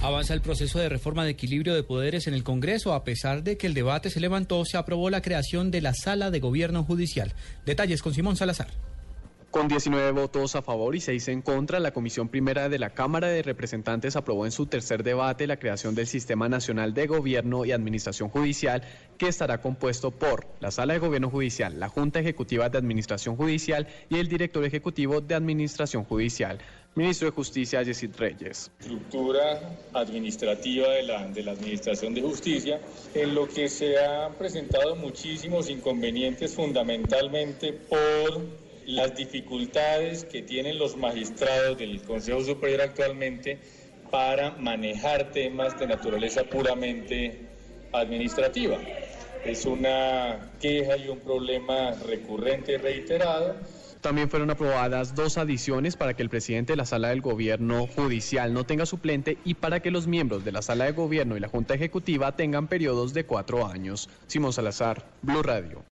Avanza el proceso de reforma de equilibrio de poderes en el Congreso. A pesar de que el debate se levantó, se aprobó la creación de la Sala de Gobierno Judicial. Detalles con Simón Salazar. Con 19 votos a favor y 6 en contra, la Comisión Primera de la Cámara de Representantes aprobó en su tercer debate la creación del Sistema Nacional de Gobierno y Administración Judicial, que estará compuesto por la Sala de Gobierno Judicial, la Junta Ejecutiva de Administración Judicial y el Director Ejecutivo de Administración Judicial. Ministro de Justicia, Yesid Reyes. Estructura administrativa de la, de la Administración de Justicia, en lo que se han presentado muchísimos inconvenientes fundamentalmente por las dificultades que tienen los magistrados del Consejo Superior actualmente para manejar temas de naturaleza puramente administrativa. Es una queja y un problema recurrente y reiterado. También fueron aprobadas dos adiciones para que el presidente de la Sala del Gobierno Judicial no tenga suplente y para que los miembros de la Sala de Gobierno y la Junta Ejecutiva tengan periodos de cuatro años. Simón Salazar, Blue Radio.